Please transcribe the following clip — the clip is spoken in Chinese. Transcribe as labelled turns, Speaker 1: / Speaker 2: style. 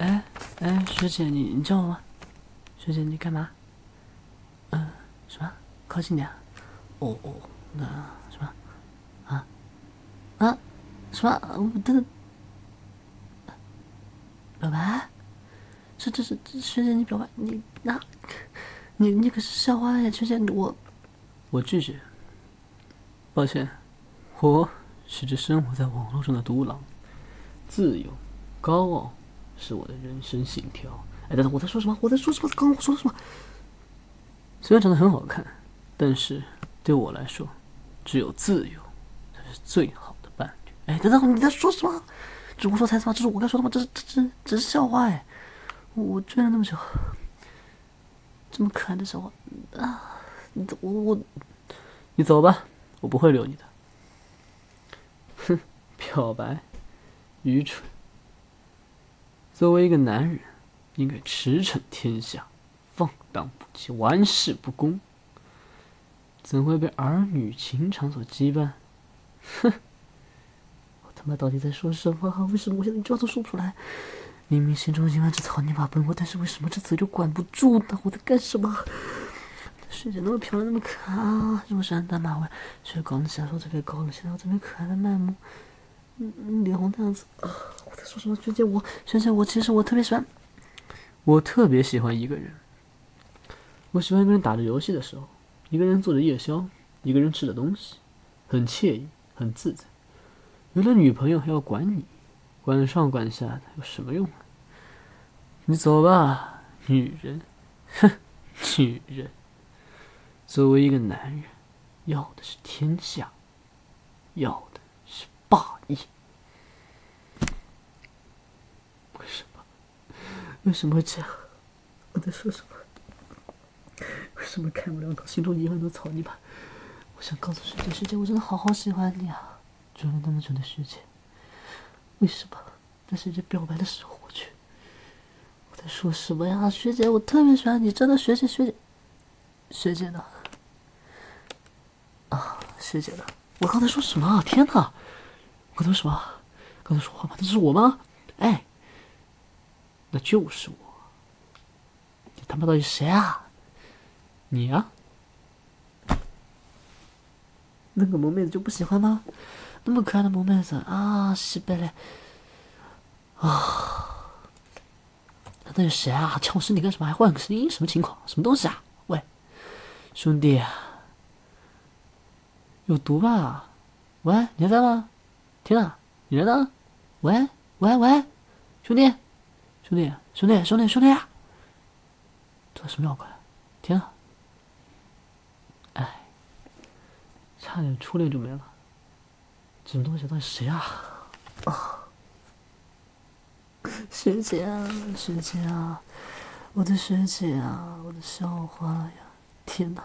Speaker 1: 哎哎，学姐，你你叫我吗？学姐，你干嘛？嗯，什么？靠近点。哦哦，那什么？啊啊？什么？我等等。表白？这这是学姐，你表白？你那？你你可是校花呀，学姐，我我拒绝。抱歉，我是只生活在网络上的独狼。自由、高傲是我的人生信条。哎，等等，我在说什么？我在说什么？刚刚我说了什么？虽然长得很好看，但是对我来说，只有自由才是最好的伴侣。哎，等等，你在说什么？这是我说台词吗？这是我该说的吗？这是这这这是笑话哎！我追了那么久，这么可爱的笑话啊！你我我，你走吧，我不会留你的。哼，表白，愚蠢。作为一个男人，应该驰骋天下，放荡不羁，玩世不恭，怎会被儿女情长所羁绊？哼！我他妈到底在说什么？为什么我现在一句话都说不出来？明明心中一万只草泥马奔波，但是为什么这嘴就管不住呢？我在干什么？学姐那么漂亮，那么可爱，这么山丹马尾，学高的小说特别高了，现在我这边可爱的卖萌，脸红的样子啊！我在说什么？学姐，我学姐，我其实我特别喜欢，我特别喜欢一个人。我喜欢一个人打着游戏的时候，一个人做着夜宵，一个人吃着东西，很惬意，很自在。有了女朋友还要管你，管上管下的有什么用？你走吧，女人，哼，女人。作为一个男人，要的是天下，要的是霸业。为什么？为什么会这样？我在说什么？为什么开不了口？心中一万多草泥马。我想告诉学姐，学姐，我真的好好喜欢你啊！追了那么久的学姐，为什么在学姐表白的时候我却……我在说什么呀？学姐，我特别喜欢你，真的，学姐，学姐，学姐呢？啊，学姐呢？我刚才说什么啊？天哪！我刚才说什么？刚才说话吗？那是我吗？哎，那就是我。你他妈到底谁啊？你啊？那个萌妹子就不喜欢吗？那么可爱的萌妹子啊，西贝嘞！啊，那是谁啊？抢我身体干什么？还换个声音？什么情况？什么东西啊？喂，兄弟，有毒吧？喂，你还在吗？天啊，你人呢？喂喂喂，兄弟，兄弟，兄弟，兄弟，兄弟，这什么妖怪？天啊！哎，差点初恋就没了。什么东西？到底谁啊？啊！学姐啊，学姐啊，我的学姐啊，我的校花呀！天哪！